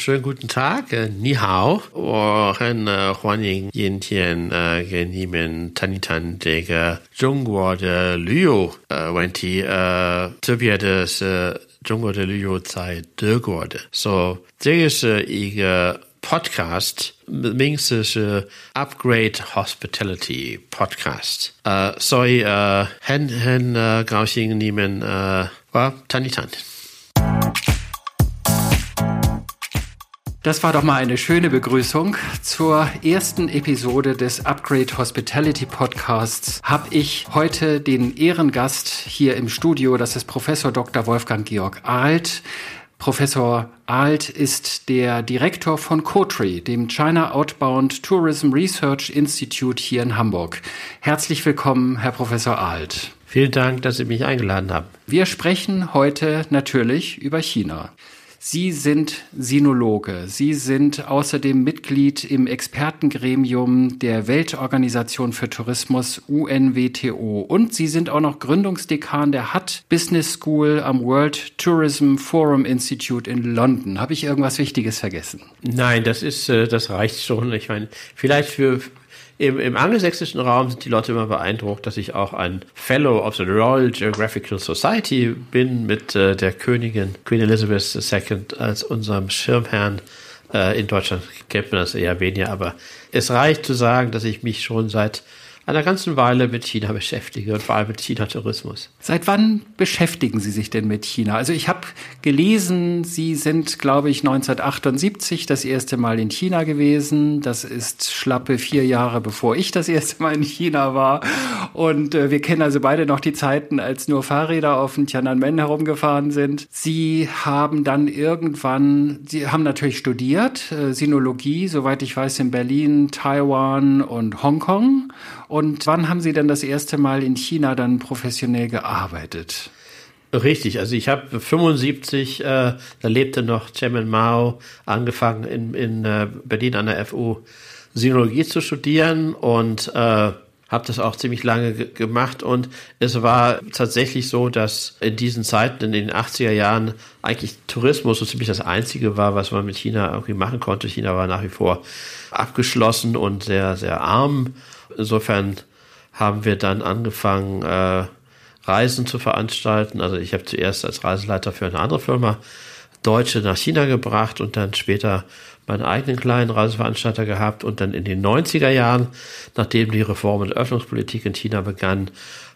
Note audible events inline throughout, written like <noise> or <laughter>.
Schönen guten Tag, äh, ni hao. Oh, hen, äh, huan ying, yin tian, äh, gen yimen, tanitan, de, ge, zhongguo de, liu, äh, wen ti, äh, zubie des, äh, zhongguo de liu zai, de guo de. So, der ist, äh, ige, Podcast, Mings ist uh, äh, Upgrade Hospitality Podcast. Uh, so, uh, hen, hen, uh, gauxing, nimen, uh, wa, tanitan. Das war doch mal eine schöne Begrüßung. Zur ersten Episode des Upgrade Hospitality Podcasts habe ich heute den Ehrengast hier im Studio. Das ist Professor Dr. Wolfgang Georg Ahlt. Professor Ahlt ist der Direktor von COTRI, dem China Outbound Tourism Research Institute hier in Hamburg. Herzlich willkommen, Herr Professor Ahlt. Vielen Dank, dass Sie mich eingeladen haben. Wir sprechen heute natürlich über China. Sie sind Sinologe. Sie sind außerdem Mitglied im Expertengremium der Weltorganisation für Tourismus UNWTO und Sie sind auch noch Gründungsdekan der HUT Business School am World Tourism Forum Institute in London. Habe ich irgendwas Wichtiges vergessen? Nein, das ist, äh, das reicht schon. Ich meine, vielleicht für im, Im angelsächsischen Raum sind die Leute immer beeindruckt, dass ich auch ein Fellow of the Royal Geographical Society bin mit äh, der Königin Queen Elizabeth II als unserem Schirmherrn. Äh, in Deutschland kennt man das eher weniger, aber es reicht zu sagen, dass ich mich schon seit einer ganzen Weile mit China beschäftige und vor allem mit China-Tourismus. Seit wann beschäftigen Sie sich denn mit China? Also ich habe gelesen, Sie sind, glaube ich, 1978 das erste Mal in China gewesen. Das ist schlappe vier Jahre, bevor ich das erste Mal in China war. Und äh, wir kennen also beide noch die Zeiten, als nur Fahrräder auf dem Tiananmen herumgefahren sind. Sie haben dann irgendwann, Sie haben natürlich studiert, äh, Sinologie, soweit ich weiß, in Berlin, Taiwan und Hongkong. Und wann haben Sie denn das erste Mal in China dann professionell gearbeitet? Richtig, also ich habe 75, äh, da lebte noch Chairman Mao, angefangen in, in äh, Berlin an der FU Sinologie zu studieren und äh, habe das auch ziemlich lange gemacht und es war tatsächlich so, dass in diesen Zeiten, in den 80er Jahren, eigentlich Tourismus so ziemlich das Einzige war, was man mit China irgendwie machen konnte. China war nach wie vor abgeschlossen und sehr, sehr arm Insofern haben wir dann angefangen, äh, Reisen zu veranstalten. Also ich habe zuerst als Reiseleiter für eine andere Firma Deutsche nach China gebracht und dann später meinen eigenen kleinen Reiseveranstalter gehabt und dann in den 90er Jahren, nachdem die Reform- und Öffnungspolitik in China begann,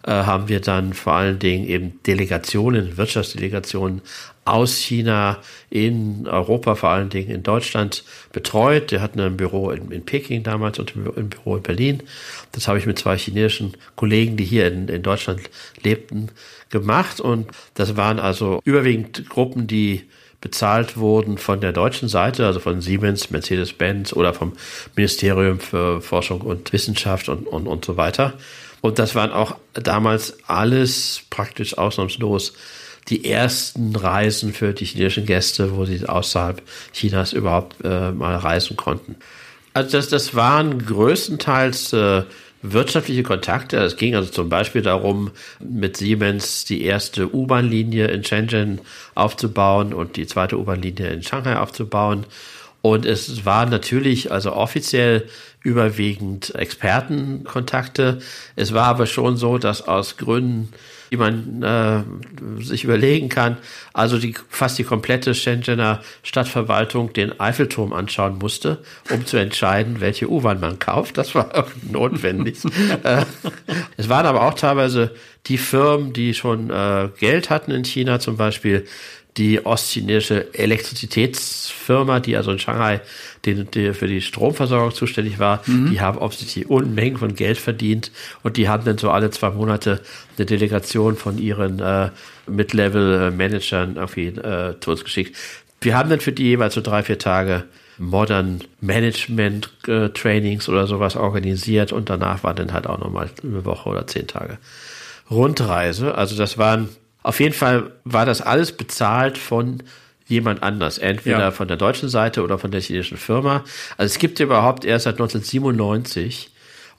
äh, haben wir dann vor allen Dingen eben Delegationen, Wirtschaftsdelegationen aus China in Europa, vor allen Dingen in Deutschland betreut. Der hat ein Büro in, in Peking damals und ein Büro in Berlin. Das habe ich mit zwei chinesischen Kollegen, die hier in, in Deutschland lebten, gemacht. Und das waren also überwiegend Gruppen, die bezahlt wurden von der deutschen Seite, also von Siemens, Mercedes-Benz oder vom Ministerium für Forschung und Wissenschaft und, und, und so weiter. Und das waren auch damals alles praktisch ausnahmslos die ersten Reisen für die chinesischen Gäste, wo sie außerhalb Chinas überhaupt äh, mal reisen konnten. Also das, das waren größtenteils äh, wirtschaftliche Kontakte. Es ging also zum Beispiel darum, mit Siemens die erste U-Bahn-Linie in Shenzhen aufzubauen und die zweite U-Bahn-Linie in Shanghai aufzubauen. Und es war natürlich also offiziell überwiegend Expertenkontakte. Es war aber schon so, dass aus Gründen die man äh, sich überlegen kann. Also die, fast die komplette Shenzhener Stadtverwaltung den Eiffelturm anschauen musste, um zu entscheiden, welche U-Bahn man kauft. Das war <laughs> notwendig. äh, es waren aber auch teilweise die Firmen, die schon äh, Geld hatten in China, zum Beispiel die ostchinesische Elektrizitätsfirma, die also in Shanghai den, die für die Stromversorgung zuständig war, mhm. die haben offensichtlich Unmengen von Geld verdient und die haben dann so alle zwei Monate eine Delegation von ihren äh, Mid-Level-Managern irgendwie äh, zu uns geschickt. Wir haben dann für die jeweils so drei, vier Tage Modern Management äh, Trainings oder sowas organisiert und danach war dann halt auch nochmal eine Woche oder zehn Tage Rundreise. Also das waren auf jeden Fall war das alles bezahlt von jemand anders, entweder ja. von der deutschen Seite oder von der chinesischen Firma. Also es gibt überhaupt erst seit 1997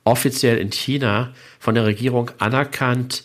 offiziell in China von der Regierung anerkannt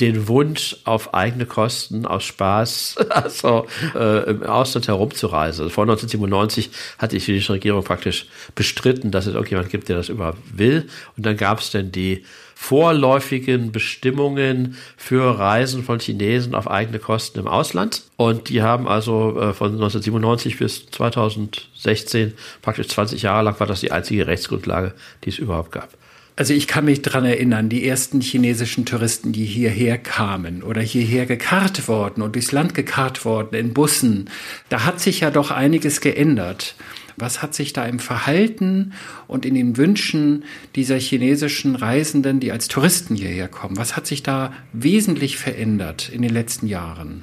den Wunsch, auf eigene Kosten, aus Spaß, <laughs> also äh, im Ausland herumzureisen. Vor 1997 hat die chinesische Regierung praktisch bestritten, dass es irgendjemand gibt, der das überhaupt will. Und dann gab es dann die vorläufigen Bestimmungen für Reisen von Chinesen auf eigene Kosten im Ausland. Und die haben also äh, von 1997 bis 2016, praktisch 20 Jahre lang, war das die einzige Rechtsgrundlage, die es überhaupt gab. Also ich kann mich dran erinnern, die ersten chinesischen Touristen, die hierher kamen oder hierher gekarrt worden und durchs Land gekarrt worden in Bussen, da hat sich ja doch einiges geändert. Was hat sich da im Verhalten und in den Wünschen dieser chinesischen Reisenden, die als Touristen hierher kommen, was hat sich da wesentlich verändert in den letzten Jahren?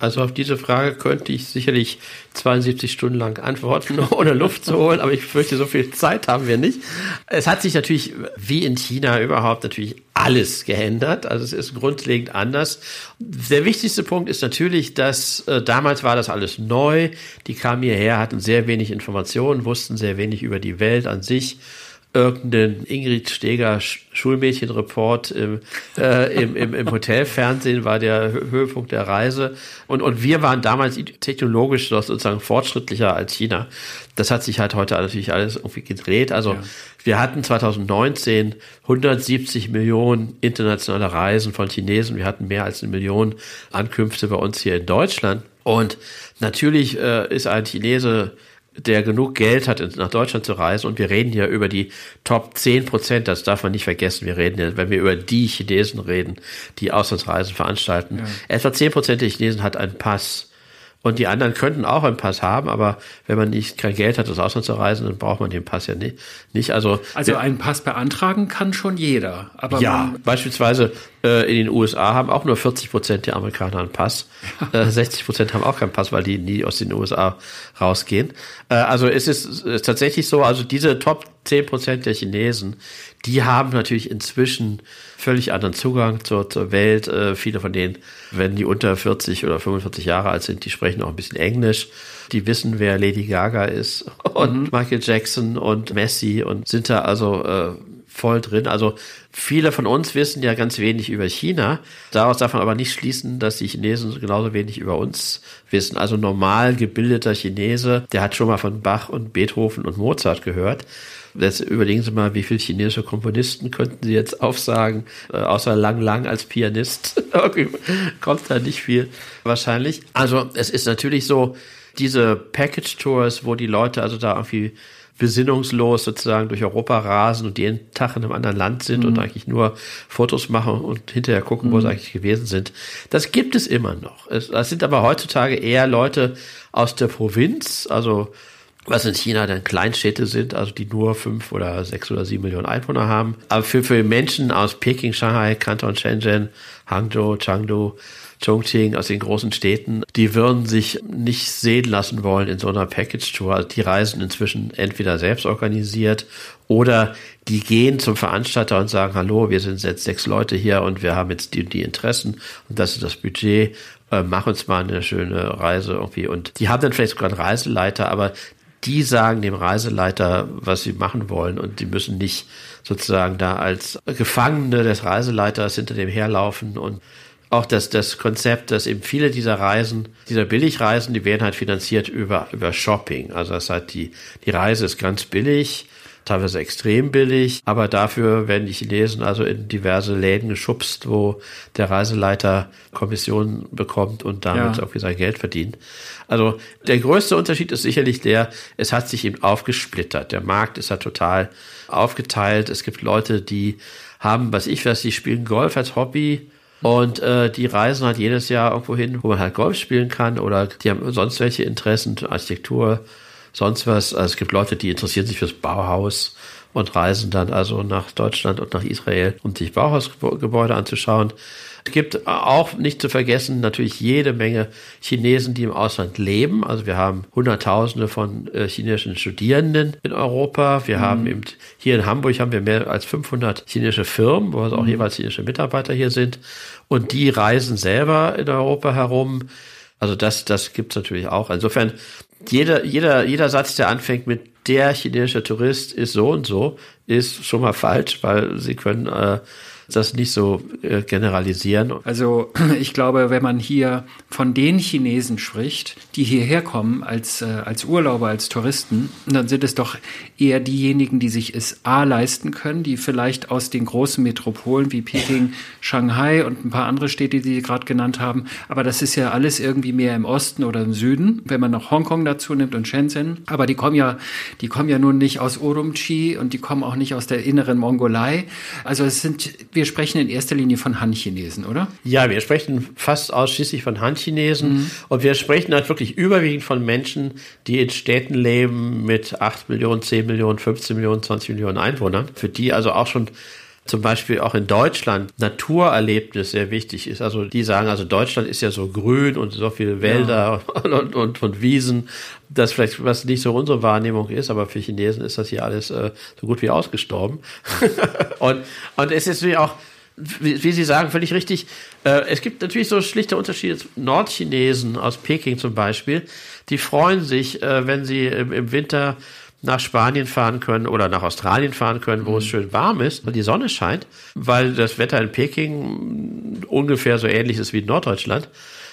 Also auf diese Frage könnte ich sicherlich 72 Stunden lang antworten, <laughs> ohne Luft zu holen, aber ich fürchte, so viel Zeit haben wir nicht. Es hat sich natürlich, wie in China überhaupt, natürlich alles geändert. Also es ist grundlegend anders. Der wichtigste Punkt ist natürlich, dass äh, damals war das alles neu. Die kamen hierher, hatten sehr wenig Informationen, wussten sehr wenig über die Welt an sich irgendeinen Ingrid Steger Schulmädchenreport im, äh, im, im, im Hotelfernsehen war der Höhepunkt der Reise. Und, und wir waren damals technologisch sozusagen fortschrittlicher als China. Das hat sich halt heute natürlich alles irgendwie gedreht. Also ja. wir hatten 2019 170 Millionen internationale Reisen von Chinesen. Wir hatten mehr als eine Million Ankünfte bei uns hier in Deutschland. Und natürlich äh, ist ein Chinese der genug Geld hat, nach Deutschland zu reisen. Und wir reden hier über die Top 10 Prozent, das darf man nicht vergessen. Wir reden ja, wenn wir über die Chinesen reden, die Auslandsreisen veranstalten. Ja. Etwa 10 Prozent der Chinesen hat einen Pass. Und die anderen könnten auch einen Pass haben, aber wenn man nicht kein Geld hat, das Ausland zu reisen, dann braucht man den Pass ja nicht. nicht. Also, also einen Pass beantragen kann schon jeder. Aber ja, beispielsweise äh, in den USA haben auch nur 40 Prozent der Amerikaner einen Pass. <laughs> Ja. Äh, 60 Prozent haben auch keinen Pass, weil die nie aus den USA rausgehen. Äh, also es ist, es ist tatsächlich so, also diese Top 10 Prozent der Chinesen, die haben natürlich inzwischen völlig anderen Zugang zur, zur Welt. Äh, viele von denen, wenn die unter 40 oder 45 Jahre alt sind, die sprechen auch ein bisschen Englisch. Die wissen, wer Lady Gaga ist <laughs> und mhm. Michael Jackson und Messi und sind da also äh, voll drin. Also viele von uns wissen ja ganz wenig über China. Daraus darf man aber nicht schließen, dass die Chinesen genauso wenig über uns wissen. Also normal gebildeter Chinese, der hat schon mal von Bach und Beethoven und Mozart gehört. Jetzt überlegen Sie mal, wie viele chinesische Komponisten könnten Sie jetzt aufsagen, äh, außer Lang Lang als Pianist. <laughs> Kommt da nicht viel wahrscheinlich. Also es ist natürlich so, diese Package Tours, wo die Leute also da irgendwie besinnungslos sozusagen durch Europa rasen und jeden Tag in einem anderen Land sind mhm. und eigentlich nur Fotos machen und hinterher gucken, mhm. wo sie mhm. eigentlich gewesen sind. Das gibt es immer noch. Es, das sind aber heutzutage eher Leute aus der Provinz, also was in China dann Kleinstädte sind, also die nur fünf oder sechs oder sieben Millionen Einwohner haben. Aber für, für Menschen aus Peking, Shanghai, Kanton, Shenzhen, Hangzhou, Chengdu, Chongqing, aus den großen Städten, die würden sich nicht sehen lassen wollen in so einer Package-Tour. Also die reisen inzwischen entweder selbst organisiert oder die gehen zum Veranstalter und sagen, hallo, wir sind jetzt sechs Leute hier und wir haben jetzt die, die Interessen und das ist das Budget äh, mach uns mal eine schöne Reise irgendwie. Und die haben dann vielleicht sogar einen Reiseleiter, aber die sagen dem Reiseleiter, was sie machen wollen und die müssen nicht sozusagen da als Gefangene des Reiseleiters hinter dem herlaufen und auch das, das Konzept, dass eben viele dieser Reisen, dieser Billigreisen, die werden halt finanziert über, über Shopping. Also das heißt, die, die Reise ist ganz billig teilweise extrem billig, aber dafür werden die Chinesen also in diverse Läden geschubst, wo der Reiseleiter Kommission bekommt und damit ja. auch sein Geld verdient. Also der größte Unterschied ist sicherlich der, es hat sich eben aufgesplittert. Der Markt ist ja total aufgeteilt. Es gibt Leute, die haben, was ich weiß, die spielen Golf als Hobby. Und äh, die reisen halt jedes Jahr irgendwo hin, wo man halt Golf spielen kann oder die haben sonst welche Interessen, Architektur, sonst was. Also es gibt Leute, die interessieren sich fürs Bauhaus und reisen dann also nach Deutschland und nach Israel, um sich Bauhausgebäude anzuschauen. Es gibt auch nicht zu vergessen natürlich jede Menge Chinesen, die im Ausland leben. Also wir haben Hunderttausende von äh, chinesischen Studierenden in Europa. Wir mhm. haben eben hier in Hamburg haben wir mehr als 500 chinesische Firmen, wo also auch mhm. jeweils chinesische Mitarbeiter hier sind. Und die reisen selber in Europa herum. Also das, das gibt's natürlich auch. Insofern jeder, jeder, jeder Satz, der anfängt mit der chinesische Tourist ist so und so, ist schon mal falsch, weil sie können äh, das nicht so äh, generalisieren. Also <clears throat> ich glaube, wenn man hier von den Chinesen spricht, die hierher kommen als, äh, als Urlauber, als Touristen, dann sind es doch eher diejenigen, die sich es A leisten können, die vielleicht aus den großen Metropolen wie Peking, Shanghai und ein paar andere Städte, die Sie gerade genannt haben, aber das ist ja alles irgendwie mehr im Osten oder im Süden, wenn man noch Hongkong dazu nimmt und Shenzhen. Aber die kommen ja, die kommen ja nun nicht aus Urumqi und die kommen auch nicht aus der inneren Mongolei. Also es sind, wir sprechen in erster Linie von Han-Chinesen, oder? Ja, wir sprechen fast ausschließlich von Han-Chinesen mhm. und wir sprechen halt wirklich überwiegend von Menschen, die in Städten leben mit 8 Millionen, 10 Millionen, 15 Millionen, 20 Millionen Einwohnern, für die also auch schon zum Beispiel auch in Deutschland Naturerlebnis sehr wichtig ist. Also die sagen, also Deutschland ist ja so grün und so viele Wälder <laughs> ja. und, und, und, Wiesen, das vielleicht was nicht so unsere Wahrnehmung ist, aber für Chinesen ist das hier alles äh, so gut wie ausgestorben. <laughs> und, und es ist wie auch, wie, wie, Sie sagen, völlig richtig. Äh, es gibt natürlich so schlichte Unterschiede. Nordchinesen aus Peking zum Beispiel, die freuen sich, äh, wenn sie im, im Winter nach Spanien fahren können oder nach Australien fahren können, wo mhm. es schön warm ist und die Sonne scheint, weil das Wetter in Peking ungefähr so ähnlich ist wie in Norddeutschland.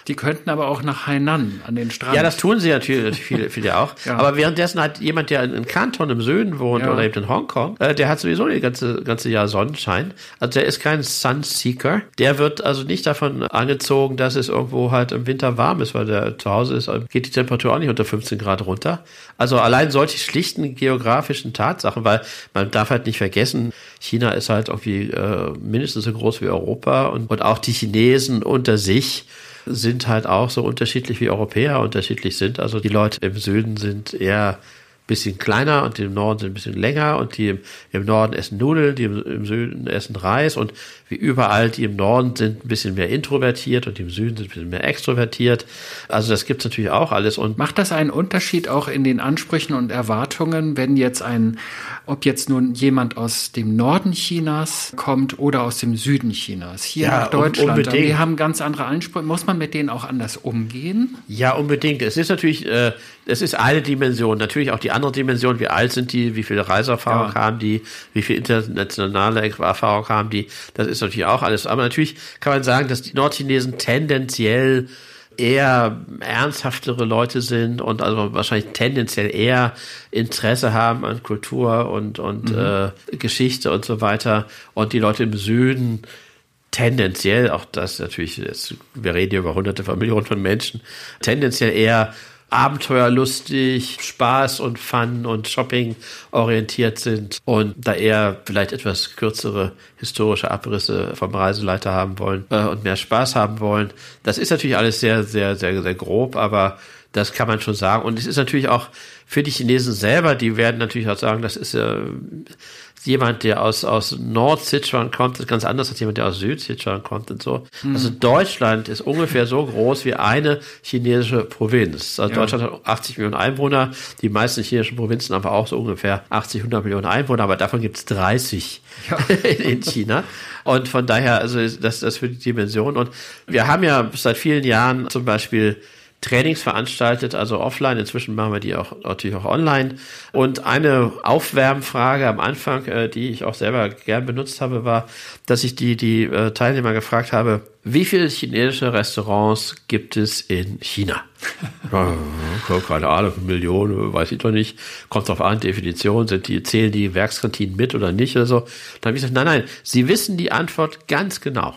Die könnten aber auch nach Hainan an den Strand. Ja, das tun sie natürlich viele, viele auch. <laughs> ja. Aber währenddessen hat jemand, der in Kanton im Süden wohnt ja. oder eben in Hongkong, äh, der hat sowieso das ganze, ganze Jahr Sonnenschein. Also der ist kein Sunseeker. Der wird also nicht davon angezogen, dass es irgendwo halt im Winter warm ist, weil der zu Hause ist, geht die Temperatur auch nicht unter 15 Grad runter. Also allein solche schlichten geografischen Tatsachen, weil man darf halt nicht vergessen, China ist halt irgendwie äh, mindestens so groß wie Europa und, und auch die Chinesen unter sich sind halt auch so unterschiedlich wie Europäer unterschiedlich sind. Also die Leute im Süden sind eher bisschen kleiner und die im Norden sind ein bisschen länger und die im, im Norden essen Nudeln, die im, im, Süden essen Reis und wie überall, die im Norden sind ein bisschen mehr introvertiert und die im Süden sind ein bisschen mehr extrovertiert. Also das gibt's natürlich auch alles. Und Macht das einen Unterschied auch in den Ansprüchen und Erwartungen, wenn jetzt ein, ob jetzt nun jemand aus dem Norden Chinas kommt oder aus dem Süden Chinas, hier ja, nach Deutschland? Unbedingt. Wir haben ganz andere Ansprüche. Muss man mit denen auch anders umgehen? Ja, unbedingt. Es ist natürlich, äh, es ist eine Dimension. Natürlich auch die andere Dimension. Wie alt sind die? Wie viele Reiseerfahrung ja. haben die? Wie viel internationale Erfahrung haben die? Das ist natürlich auch alles. Aber natürlich kann man sagen, dass die Nordchinesen tendenziell eher ernsthaftere Leute sind und also wahrscheinlich tendenziell eher Interesse haben an Kultur und, und mhm. äh, Geschichte und so weiter. Und die Leute im Süden tendenziell, auch das natürlich, jetzt, wir reden hier über hunderte von Millionen von Menschen, tendenziell eher abenteuerlustig, Spaß und Fun und Shopping orientiert sind und da eher vielleicht etwas kürzere historische Abrisse vom Reiseleiter haben wollen äh, und mehr Spaß haben wollen. Das ist natürlich alles sehr, sehr, sehr, sehr grob, aber das kann man schon sagen. Und es ist natürlich auch für die Chinesen selber, die werden natürlich auch sagen, das ist äh, jemand, der aus, aus Nord-Sichuan kommt, ist ganz anders als jemand, der aus Süd-Sichuan kommt und so. Mhm. Also Deutschland ist ungefähr so groß wie eine chinesische Provinz. Also ja. Deutschland hat 80 Millionen Einwohner, die meisten chinesischen Provinzen haben auch so ungefähr 80, 100 Millionen Einwohner, aber davon gibt es 30 ja. <laughs> in China. Und von daher, also das, das für die Dimension. Und wir haben ja seit vielen Jahren zum Beispiel Trainings veranstaltet, also offline. Inzwischen machen wir die auch natürlich auch online. Und eine Aufwärmfrage am Anfang, äh, die ich auch selber gern benutzt habe, war, dass ich die, die äh, Teilnehmer gefragt habe, wie viele chinesische Restaurants gibt es in China? <laughs> keine Ahnung, Millionen, weiß ich doch nicht. Kommt drauf an, Definition, sind die, zählen die Werkskantinen mit oder nicht oder so. Dann habe ich gesagt, nein, nein, Sie wissen die Antwort ganz genau.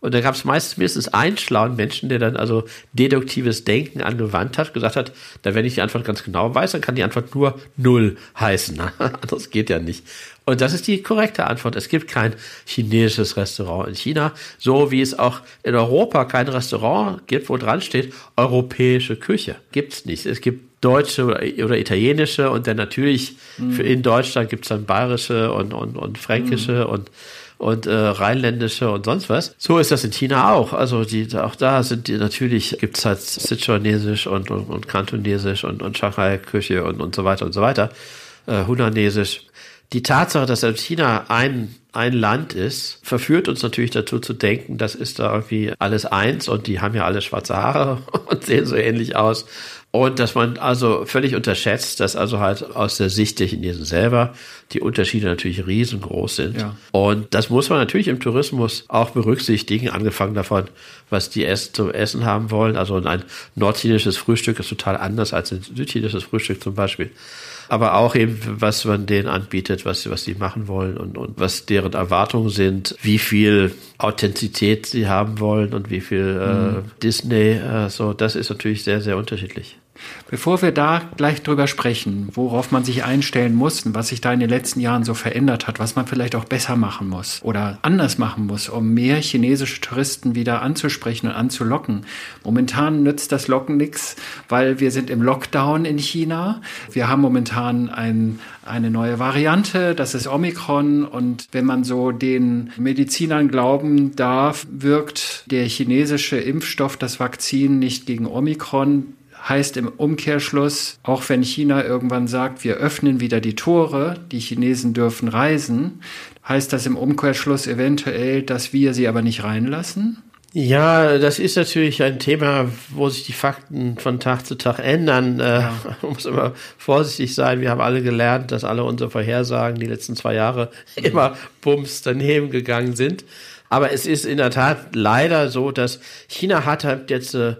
Und da gab es meistens mindestens einen schlauen Menschen, der dann also deduktives Denken angewandt hat, gesagt hat, da wenn ich die Antwort ganz genau weiß, dann kann die Antwort nur null heißen. <laughs> Anders geht ja nicht. Und das ist die korrekte Antwort. Es gibt kein chinesisches Restaurant in China, so wie es auch in Europa kein Restaurant gibt, wo dran steht, europäische Küche. Gibt's nicht. Es gibt deutsche oder italienische und dann natürlich mhm. für in Deutschland gibt's dann bayerische und, und, und fränkische mhm. und und äh, rheinländische und sonst was. So ist das in China auch. Also die, auch da sind die natürlich, gibt's halt Sichuanesisch und, und, und Kantonesisch und, und Shanghai-Küche und, und so weiter und so weiter. Äh, Hunanesisch. Die Tatsache, dass China ein, ein Land ist, verführt uns natürlich dazu zu denken, das ist da irgendwie alles eins und die haben ja alle schwarze Haare <laughs> und sehen so ähnlich aus Und dass man also völlig unterschätzt, dass also halt aus der Sicht der Chinesen selber die Unterschiede natürlich riesengroß sind. Ja. Und das muss man natürlich im Tourismus auch berücksichtigen, angefangen davon, was die Essen zum Essen haben wollen. Also ein nordchinesisches Frühstück ist total anders als ein südchinesisches Frühstück zum Beispiel aber auch eben, was man denen anbietet, was, was sie machen wollen und, und was deren Erwartungen sind, wie viel Authentizität sie haben wollen und wie viel äh, mhm. Disney, äh, so, das ist natürlich sehr, sehr unterschiedlich. Bevor wir da gleich drüber sprechen, worauf man sich einstellen muss und was sich da in den letzten Jahren so verändert hat, was man vielleicht auch besser machen muss oder anders machen muss, um mehr chinesische Touristen wieder anzusprechen und anzulocken. Momentan nützt das Locken nichts, weil wir sind im Lockdown in China. Wir haben momentan ein, eine neue Variante, das ist Omikron. Und wenn man so den Medizinern glauben darf, wirkt der chinesische Impfstoff, das Vakzin nicht gegen Omikron, heißt im Umkehrschluss, auch wenn China irgendwann sagt, wir öffnen wieder die Tore, die Chinesen dürfen reisen, heißt das im Umkehrschluss eventuell, dass wir sie aber nicht reinlassen? Ja, das ist natürlich ein Thema, wo sich die Fakten von Tag zu Tag ändern. Äh, ja. <laughs> Man muss immer vorsichtig sein. Wir haben alle gelernt, dass alle unsere Vorhersagen die letzten zwei Jahre immer bums daneben gegangen sind. Aber es ist in der Tat leider so, dass China hat halt jetzt äh,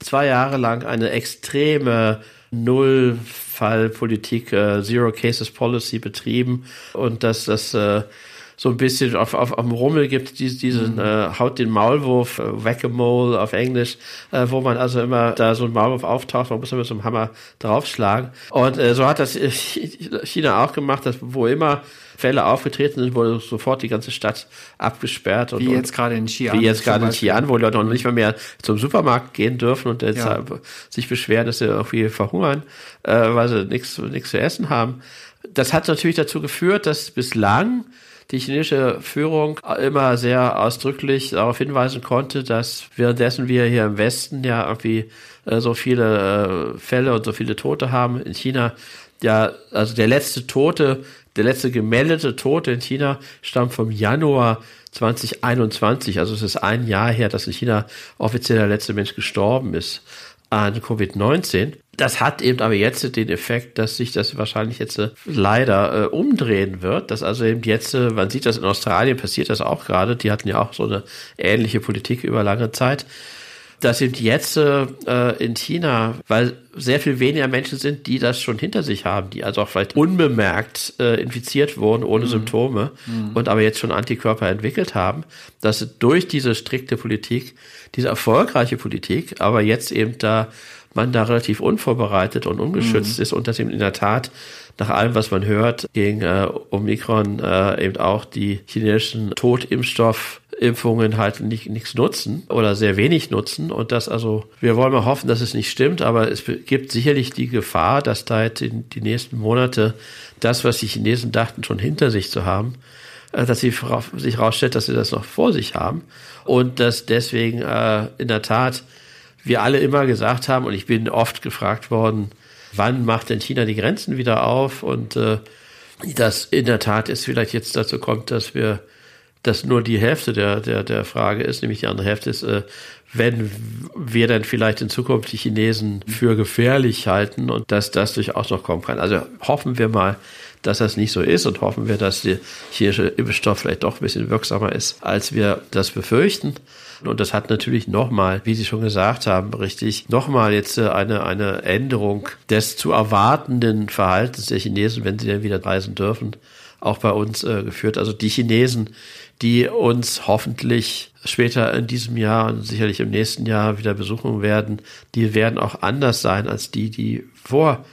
zwei Jahre lang eine extreme Nullfallpolitik, äh, Zero Cases Policy betrieben und dass das äh, so ein bisschen auf, auf, auf dem Rummel gibt, diesen, diesen mhm. äh, Haut den Maulwurf, äh, Whack-a-Mole auf Englisch, äh, wo man also immer da so ein Maulwurf auftaucht, man muss immer so einem Hammer draufschlagen. Und äh, so hat das China auch gemacht, dass wo immer Fälle aufgetreten sind, wurde sofort die ganze Stadt abgesperrt. Und, wie jetzt gerade in Xi'an. Wie jetzt gerade in Xi'an, wo Leute noch nicht mal mehr zum Supermarkt gehen dürfen und jetzt ja. sich beschweren, dass sie irgendwie verhungern, äh, weil sie nichts nichts zu essen haben. Das hat natürlich dazu geführt, dass bislang die chinesische Führung immer sehr ausdrücklich darauf hinweisen konnte, dass währenddessen wir hier im Westen ja irgendwie äh, so viele äh, Fälle und so viele Tote haben, in China ja, also der letzte Tote der letzte gemeldete Tote in China stammt vom Januar 2021. Also es ist ein Jahr her, dass in China offiziell der letzte Mensch gestorben ist an Covid-19. Das hat eben aber jetzt den Effekt, dass sich das wahrscheinlich jetzt äh, leider äh, umdrehen wird. Dass also eben jetzt, äh, man sieht das in Australien passiert das auch gerade. Die hatten ja auch so eine ähnliche Politik über lange Zeit das sind jetzt äh, in China, weil sehr viel weniger Menschen sind, die das schon hinter sich haben, die also auch vielleicht unbemerkt äh, infiziert wurden ohne mhm. Symptome mhm. und aber jetzt schon Antikörper entwickelt haben, dass durch diese strikte Politik, diese erfolgreiche Politik, aber jetzt eben da man da relativ unvorbereitet und ungeschützt mhm. ist und dass eben in der Tat nach allem, was man hört, gegen äh, Omikron äh, eben auch die chinesischen Totimpfstoff Impfungen halt nicht, nichts nutzen oder sehr wenig nutzen. Und das also, wir wollen mal hoffen, dass es nicht stimmt, aber es gibt sicherlich die Gefahr, dass da jetzt in die nächsten Monate das, was die Chinesen dachten, schon hinter sich zu haben, äh, dass sie sich herausstellt, dass sie das noch vor sich haben. Und dass deswegen äh, in der Tat wir alle immer gesagt haben und ich bin oft gefragt worden, wann macht denn China die Grenzen wieder auf? Und äh, dass in der Tat es vielleicht jetzt dazu kommt, dass wir das nur die Hälfte der, der, der Frage ist, nämlich die andere Hälfte ist, äh, wenn wir dann vielleicht in Zukunft die Chinesen für gefährlich halten und dass das durchaus noch kommen kann. Also hoffen wir mal, dass das nicht so ist und hoffen wir, dass der chinesische Impfstoff vielleicht doch ein bisschen wirksamer ist, als wir das befürchten. Und das hat natürlich nochmal, wie Sie schon gesagt haben, richtig, nochmal jetzt äh, eine, eine Änderung des zu erwartenden Verhaltens der Chinesen, wenn sie dann wieder reisen dürfen, auch bei uns äh, geführt. Also die Chinesen, die uns hoffentlich später in diesem Jahr und sicherlich im nächsten Jahr wieder besuchen werden, die werden auch anders sein als die, die vor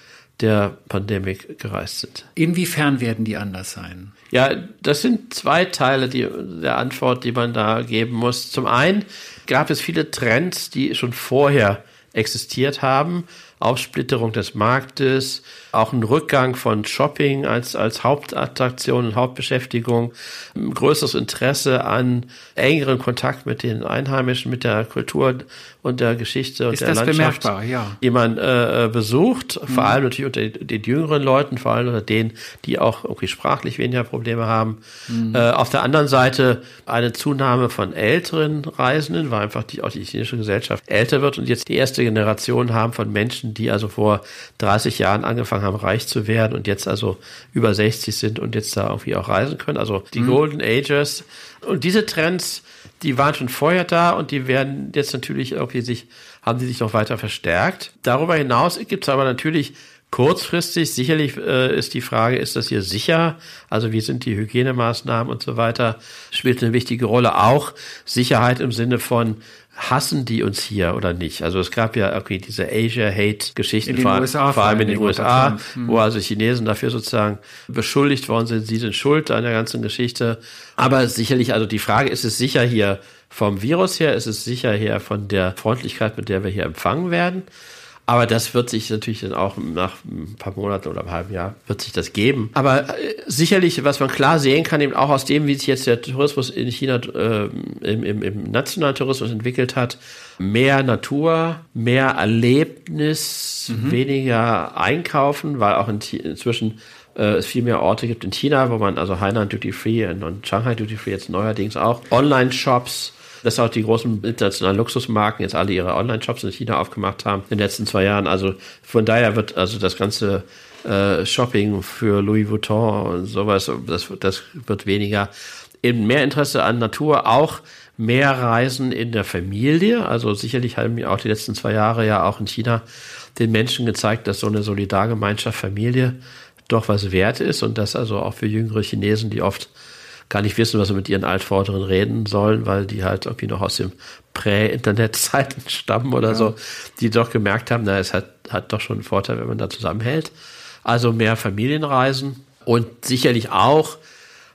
der Pandemie gereist sind. Inwiefern werden die anders sein? Ja, das sind zwei Teile die, der Antwort, die man da geben muss. Zum einen gab es viele Trends, die schon vorher existiert haben Aufsplitterung des Marktes, auch ein Rückgang von Shopping als, als Hauptattraktion und Hauptbeschäftigung, ein größeres Interesse an engeren Kontakt mit den Einheimischen, mit der Kultur und der Geschichte und Ist der das Landschaft, bemerkbar, ja. die man äh, äh besucht, mhm. vor allem natürlich unter den jüngeren Leuten, vor allem unter denen, die auch irgendwie sprachlich weniger Probleme haben. Mhm. Äh, auf der anderen Seite eine Zunahme von älteren Reisenden, weil einfach die, auch die chinesische Gesellschaft älter wird und jetzt die erste Generation haben von Menschen, Menschen, die also vor 30 Jahren angefangen haben, reich zu werden und jetzt also über 60 sind und jetzt da irgendwie auch reisen können. Also die mhm. Golden Ages. Und diese Trends, die waren schon vorher da und die werden jetzt natürlich irgendwie sich, haben die sich noch weiter verstärkt. Darüber hinaus gibt es aber natürlich Kurzfristig sicherlich äh, ist die Frage, ist das hier sicher? Also wie sind die Hygienemaßnahmen und so weiter? Spielt eine wichtige Rolle auch Sicherheit im Sinne von hassen die uns hier oder nicht? Also es gab ja irgendwie diese Asia-Hate-Geschichten, vor, USA, vor allem in den USA, hm. wo also Chinesen dafür sozusagen beschuldigt worden sind, sie sind schuld an der ganzen Geschichte. Aber sicherlich, also die Frage, ist es sicher hier vom Virus her, ist es sicher hier von der Freundlichkeit, mit der wir hier empfangen werden? Aber das wird sich natürlich dann auch nach ein paar Monaten oder einem halben Jahr wird sich das geben. Aber äh, sicherlich, was man klar sehen kann, eben auch aus dem, wie sich jetzt der Tourismus in China äh, im, im, im nationalen Tourismus entwickelt hat, mehr Natur, mehr Erlebnis, mhm. weniger Einkaufen, weil auch in, inzwischen äh, es viel mehr Orte gibt in China, wo man also Hainan Duty Free und, und Shanghai Duty Free jetzt neuerdings auch Online-Shops dass auch die großen internationalen Luxusmarken jetzt alle ihre Online-Shops in China aufgemacht haben in den letzten zwei Jahren. Also von daher wird also das ganze äh, Shopping für Louis Vuitton und sowas, das, das wird weniger. Eben mehr Interesse an Natur, auch mehr Reisen in der Familie. Also sicherlich haben mir auch die letzten zwei Jahre ja auch in China den Menschen gezeigt, dass so eine Solidargemeinschaft Familie doch was wert ist und das also auch für jüngere Chinesen, die oft gar nicht wissen, was sie mit ihren Altvorderen reden sollen, weil die halt irgendwie noch aus dem Prä-Internet-Zeiten <laughs> stammen oder ja. so, die doch gemerkt haben, na, es hat, hat doch schon einen Vorteil, wenn man da zusammenhält. Also mehr Familienreisen und sicherlich auch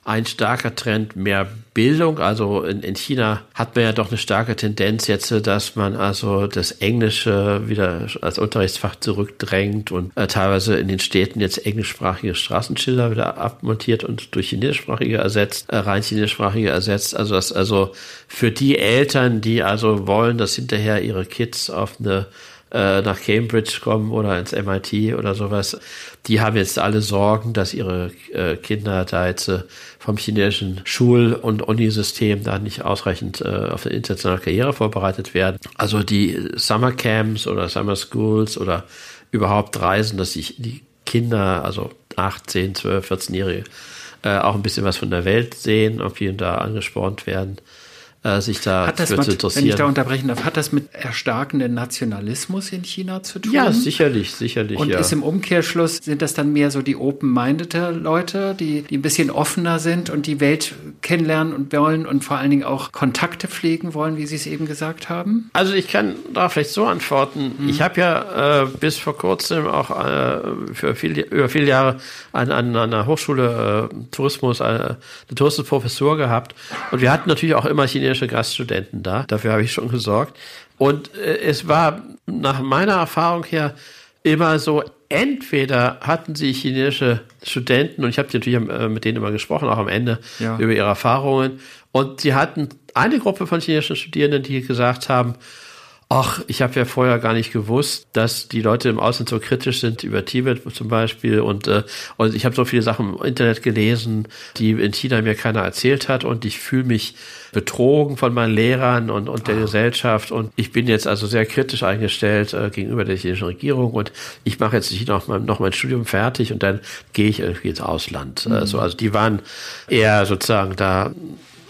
ein starker Trend mehr Bildung. Also in, in China hat man ja doch eine starke Tendenz jetzt, dass man also das Englische wieder als Unterrichtsfach zurückdrängt und äh, teilweise in den Städten jetzt englischsprachige Straßenschilder wieder abmontiert und durch chinesischsprachige ersetzt, äh, rein chinesischsprachige ersetzt. Also das also für die Eltern, die also wollen, dass hinterher ihre Kids auf eine äh, nach Cambridge kommen oder ins MIT oder sowas, die haben jetzt alle Sorgen, dass ihre äh, Kinder da jetzt äh, vom chinesischen Schul- und Unisystem da nicht ausreichend äh, auf eine internationale Karriere vorbereitet werden. Also die Summer Camps oder Summer Schools oder überhaupt Reisen, dass sich die Kinder, also 8, 10, 12, 14-Jährige, äh, auch ein bisschen was von der Welt sehen, auf jeden da angespornt werden äh, sich da hat das mit, interessieren. Wenn ich da unterbrechen darf, hat das mit erstarkenden Nationalismus in China zu tun? Ja, sicherlich, sicherlich. Und ja. ist im Umkehrschluss, sind das dann mehr so die open-minded Leute, die, die ein bisschen offener sind und die Welt kennenlernen und wollen und vor allen Dingen auch Kontakte pflegen wollen, wie Sie es eben gesagt haben? Also ich kann da vielleicht so antworten. Mhm. Ich habe ja äh, bis vor kurzem auch äh, für viel, über viele Jahre an, an einer Hochschule äh, Tourismus, äh, eine Tourismusprofessur gehabt und wir hatten natürlich auch immer Chinesen italienische Gaststudenten da. Dafür habe ich schon gesorgt. Und äh, es war nach meiner Erfahrung her immer so, entweder hatten sie chinesische Studenten, und ich habe natürlich äh, mit denen immer gesprochen, auch am Ende, ja. über ihre Erfahrungen. Und sie hatten eine Gruppe von chinesischen Studierenden, die gesagt haben, Ach, ich habe ja vorher gar nicht gewusst, dass die Leute im Ausland so kritisch sind über Tibet zum Beispiel und, äh, und ich habe so viele Sachen im Internet gelesen, die in China mir keiner erzählt hat und ich fühle mich betrogen von meinen Lehrern und, und der Ach. Gesellschaft und ich bin jetzt also sehr kritisch eingestellt äh, gegenüber der chinesischen Regierung und ich mache jetzt nicht noch, noch mein Studium fertig und dann gehe ich irgendwie ins Ausland. Mhm. Also, also die waren eher sozusagen da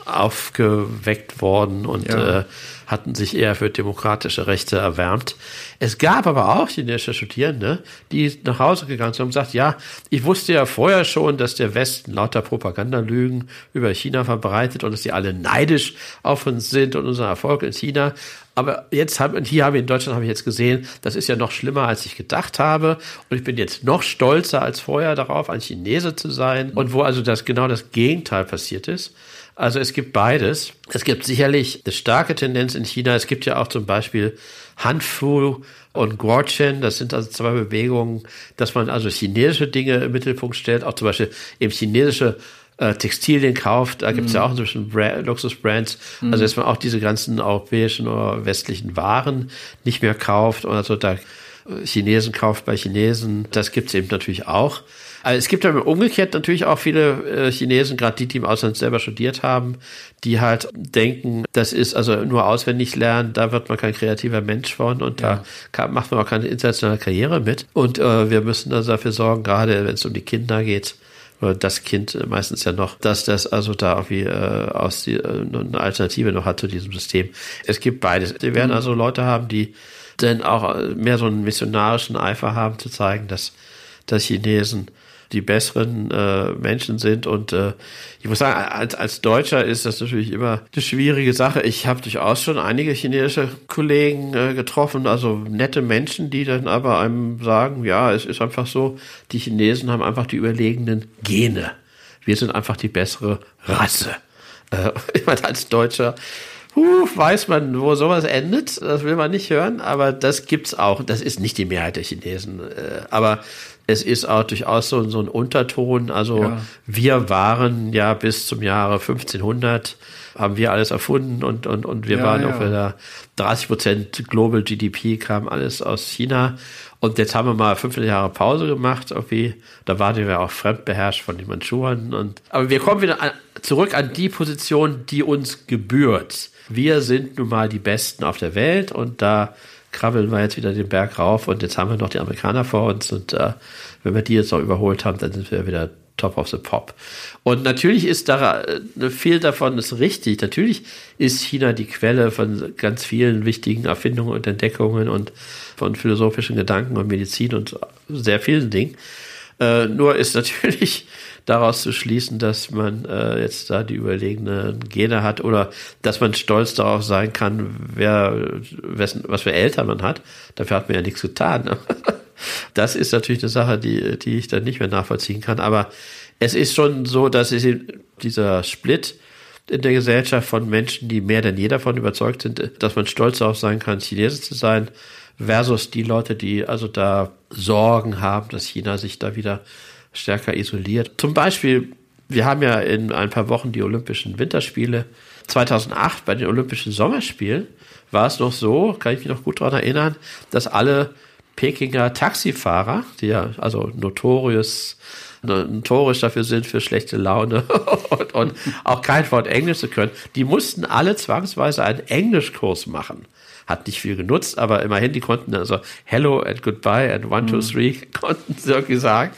aufgeweckt worden und ja. äh, hatten sich eher für demokratische Rechte erwärmt. Es gab aber auch chinesische Studierende, die nach Hause gegangen sind und gesagt, ja, ich wusste ja vorher schon, dass der Westen lauter Propagandalügen über China verbreitet und dass die alle neidisch auf uns sind und unseren Erfolg in China. Aber jetzt haben, hier habe ich in Deutschland habe ich jetzt gesehen, das ist ja noch schlimmer, als ich gedacht habe. Und ich bin jetzt noch stolzer als vorher darauf, ein Chinese zu sein. Und wo also das genau das Gegenteil passiert ist. Also es gibt beides. Es gibt sicherlich eine starke Tendenz in China. Es gibt ja auch zum Beispiel Hanfu und Guochen. Das sind also zwei Bewegungen, dass man also chinesische Dinge im Mittelpunkt stellt. Auch zum Beispiel eben chinesische äh, Textilien kauft. Da gibt es mm. ja auch inzwischen Luxusbrands. Mm. Also dass man auch diese ganzen europäischen oder westlichen Waren nicht mehr kauft. Also da Chinesen kauft bei Chinesen. Das gibt's eben natürlich auch. Also es gibt aber umgekehrt natürlich auch viele äh, Chinesen, gerade die, die im Ausland selber studiert haben, die halt denken, das ist also nur auswendig lernen, da wird man kein kreativer Mensch von und ja. da kann, macht man auch keine internationale Karriere mit. Und äh, wir müssen also dafür sorgen, gerade wenn es um die Kinder geht, oder das Kind meistens ja noch, dass das also da irgendwie äh, aus die, äh, eine Alternative noch hat zu diesem System. Es gibt beides. Wir werden mhm. also Leute haben, die dann auch mehr so einen missionarischen Eifer haben, zu zeigen, dass, dass Chinesen die besseren äh, Menschen sind. Und äh, ich muss sagen, als, als Deutscher ist das natürlich immer eine schwierige Sache. Ich habe durchaus schon einige chinesische Kollegen äh, getroffen, also nette Menschen, die dann aber einem sagen, ja, es ist einfach so, die Chinesen haben einfach die überlegenen Gene. Wir sind einfach die bessere Rasse. Äh, <laughs> ich meine, als Deutscher Puh, weiß man, wo sowas endet. Das will man nicht hören, aber das gibt's auch. Das ist nicht die Mehrheit der Chinesen. Äh, aber es ist auch durchaus so, so ein Unterton. Also ja. wir waren ja bis zum Jahre 1500 haben wir alles erfunden und, und, und wir ja, waren ja. auf der 30 Prozent Global GDP kam alles aus China. Und jetzt haben wir mal 15 Jahre Pause gemacht, irgendwie. Da waren wir auch fremdbeherrscht von den Mandschuren. Und, aber wir kommen wieder an, zurück an die Position, die uns gebührt. Wir sind nun mal die Besten auf der Welt und da krabbeln wir jetzt wieder den Berg rauf und jetzt haben wir noch die Amerikaner vor uns und äh, wenn wir die jetzt noch überholt haben, dann sind wir wieder Top of the Pop. Und natürlich ist da äh, viel davon ist richtig. Natürlich ist China die Quelle von ganz vielen wichtigen Erfindungen und Entdeckungen und von philosophischen Gedanken und Medizin und sehr vielen Dingen. Äh, nur ist natürlich <laughs> daraus zu schließen, dass man äh, jetzt da die überlegene Gene hat oder dass man stolz darauf sein kann, wer, wessen, was für Eltern man hat. Dafür hat man ja nichts getan. <laughs> das ist natürlich eine Sache, die, die ich dann nicht mehr nachvollziehen kann. Aber es ist schon so, dass es dieser Split in der Gesellschaft von Menschen, die mehr denn je davon überzeugt sind, dass man stolz darauf sein kann, Chinese zu sein, versus die Leute, die also da Sorgen haben, dass China sich da wieder stärker isoliert. Zum Beispiel, wir haben ja in ein paar Wochen die Olympischen Winterspiele. 2008 bei den Olympischen Sommerspielen war es noch so, kann ich mich noch gut daran erinnern, dass alle Pekinger Taxifahrer, die ja also notorious notorisch dafür sind für schlechte Laune <laughs> und, und auch kein Wort Englisch zu können, die mussten alle zwangsweise einen Englischkurs machen hat nicht viel genutzt, aber immerhin, die konnten also Hello and Goodbye and One, Two, mhm. Three <laughs> konnten sie irgendwie sagen.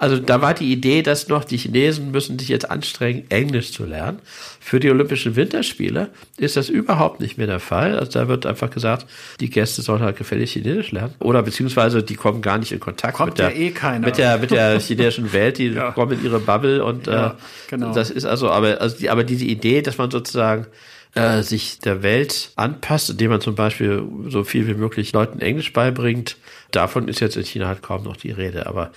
Also da war die Idee, dass noch die Chinesen müssen sich jetzt anstrengen, Englisch zu lernen. Für die Olympischen Winterspiele ist das überhaupt nicht mehr der Fall. Also da wird einfach gesagt, die Gäste sollen halt gefällig Chinesisch lernen. Oder beziehungsweise die kommen gar nicht in Kontakt Kommt mit der, ja eh keiner. mit der, mit der <laughs> chinesischen Welt, die ja. kommen in ihre Bubble und ja, äh, genau. das ist also, aber, also die, aber diese Idee, dass man sozusagen äh, sich der Welt anpasst, indem man zum Beispiel so viel wie möglich Leuten Englisch beibringt. Davon ist jetzt in China halt kaum noch die Rede. Aber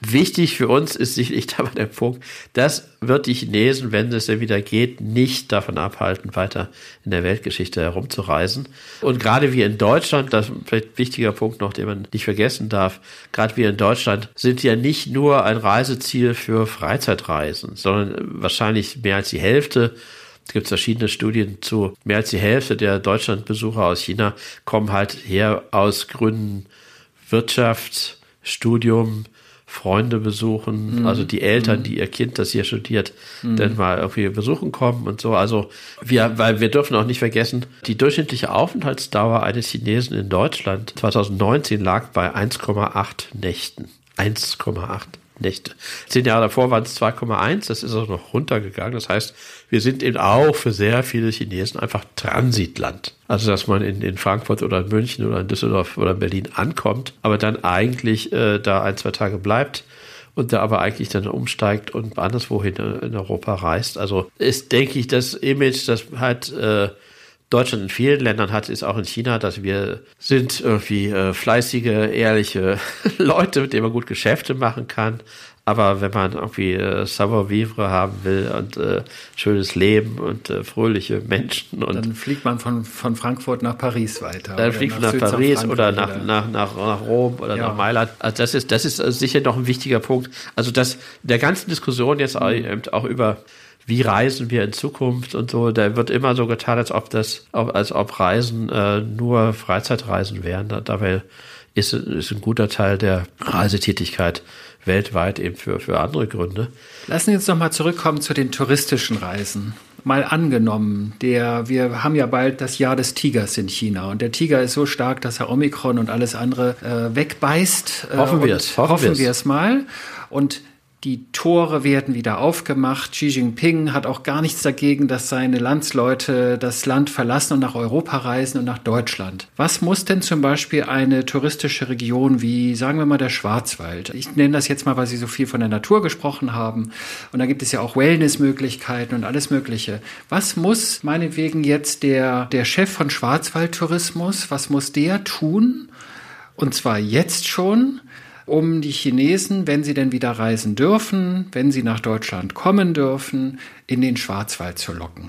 wichtig für uns ist sicherlich <laughs> aber der Punkt, das wird die Chinesen, wenn es denn wieder geht, nicht davon abhalten, weiter in der Weltgeschichte herumzureisen. Und gerade wir in Deutschland, das ist vielleicht ein wichtiger Punkt noch, den man nicht vergessen darf, gerade wir in Deutschland sind ja nicht nur ein Reiseziel für Freizeitreisen, sondern wahrscheinlich mehr als die Hälfte es gibt verschiedene Studien zu. Mehr als die Hälfte der Deutschlandbesucher aus China kommen halt her aus Gründen Wirtschaft, Studium, Freunde besuchen, mhm. also die Eltern, mhm. die ihr Kind, das hier studiert, mhm. dann mal irgendwie besuchen kommen und so. Also wir, weil wir dürfen auch nicht vergessen, die durchschnittliche Aufenthaltsdauer eines Chinesen in Deutschland 2019 lag bei 1,8 Nächten. 1,8. Nächte. Zehn Jahre davor waren es 2,1, das ist auch noch runtergegangen. Das heißt, wir sind eben auch für sehr viele Chinesen einfach Transitland. Also, dass man in, in Frankfurt oder in München oder in Düsseldorf oder in Berlin ankommt, aber dann eigentlich äh, da ein, zwei Tage bleibt und da aber eigentlich dann umsteigt und anderswohin in Europa reist. Also ist, denke ich, das Image, das halt äh, Deutschland in vielen Ländern hat, ist auch in China, dass wir sind irgendwie äh, fleißige, ehrliche <laughs> Leute, mit denen man gut Geschäfte machen kann. Aber wenn man irgendwie äh, savoir-vivre haben will und äh, schönes Leben und äh, fröhliche Menschen und dann fliegt man von, von Frankfurt nach Paris weiter. Dann fliegt man nach, nach Paris oder nach, nach, nach, nach Rom oder ja. nach Mailand. Also das ist, das ist sicher noch ein wichtiger Punkt. Also das in der ganzen Diskussion jetzt mhm. auch über wie reisen wir in Zukunft und so. Da wird immer so getan, als ob das, als ob Reisen äh, nur Freizeitreisen wären. Dabei ist, ist ein guter Teil der Reisetätigkeit weltweit eben für, für andere Gründe. Lassen Sie uns noch mal zurückkommen zu den touristischen Reisen. Mal angenommen, der, wir haben ja bald das Jahr des Tigers in China und der Tiger ist so stark, dass er Omikron und alles andere äh, wegbeißt. Äh, hoffen wir es. Hoffen, hoffen wir es mal. Und die Tore werden wieder aufgemacht. Xi Jinping hat auch gar nichts dagegen, dass seine Landsleute das Land verlassen und nach Europa reisen und nach Deutschland. Was muss denn zum Beispiel eine touristische Region wie, sagen wir mal, der Schwarzwald? Ich nenne das jetzt mal, weil Sie so viel von der Natur gesprochen haben. Und da gibt es ja auch Wellnessmöglichkeiten und alles Mögliche. Was muss meinetwegen jetzt der, der Chef von Schwarzwaldtourismus, was muss der tun? Und zwar jetzt schon, um die Chinesen, wenn sie denn wieder reisen dürfen, wenn sie nach Deutschland kommen dürfen, in den Schwarzwald zu locken?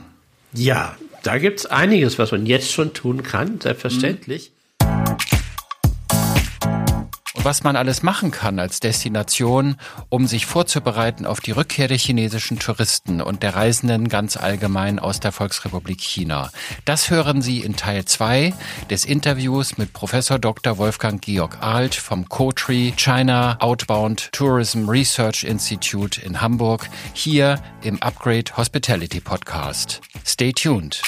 Ja, da gibt es einiges, was man jetzt schon tun kann, selbstverständlich. Mhm was man alles machen kann als Destination, um sich vorzubereiten auf die Rückkehr der chinesischen Touristen und der Reisenden ganz allgemein aus der Volksrepublik China. Das hören Sie in Teil 2 des Interviews mit Professor Dr. Wolfgang Georg Ahlt vom COTRI China Outbound Tourism Research Institute in Hamburg hier im Upgrade Hospitality Podcast. Stay tuned.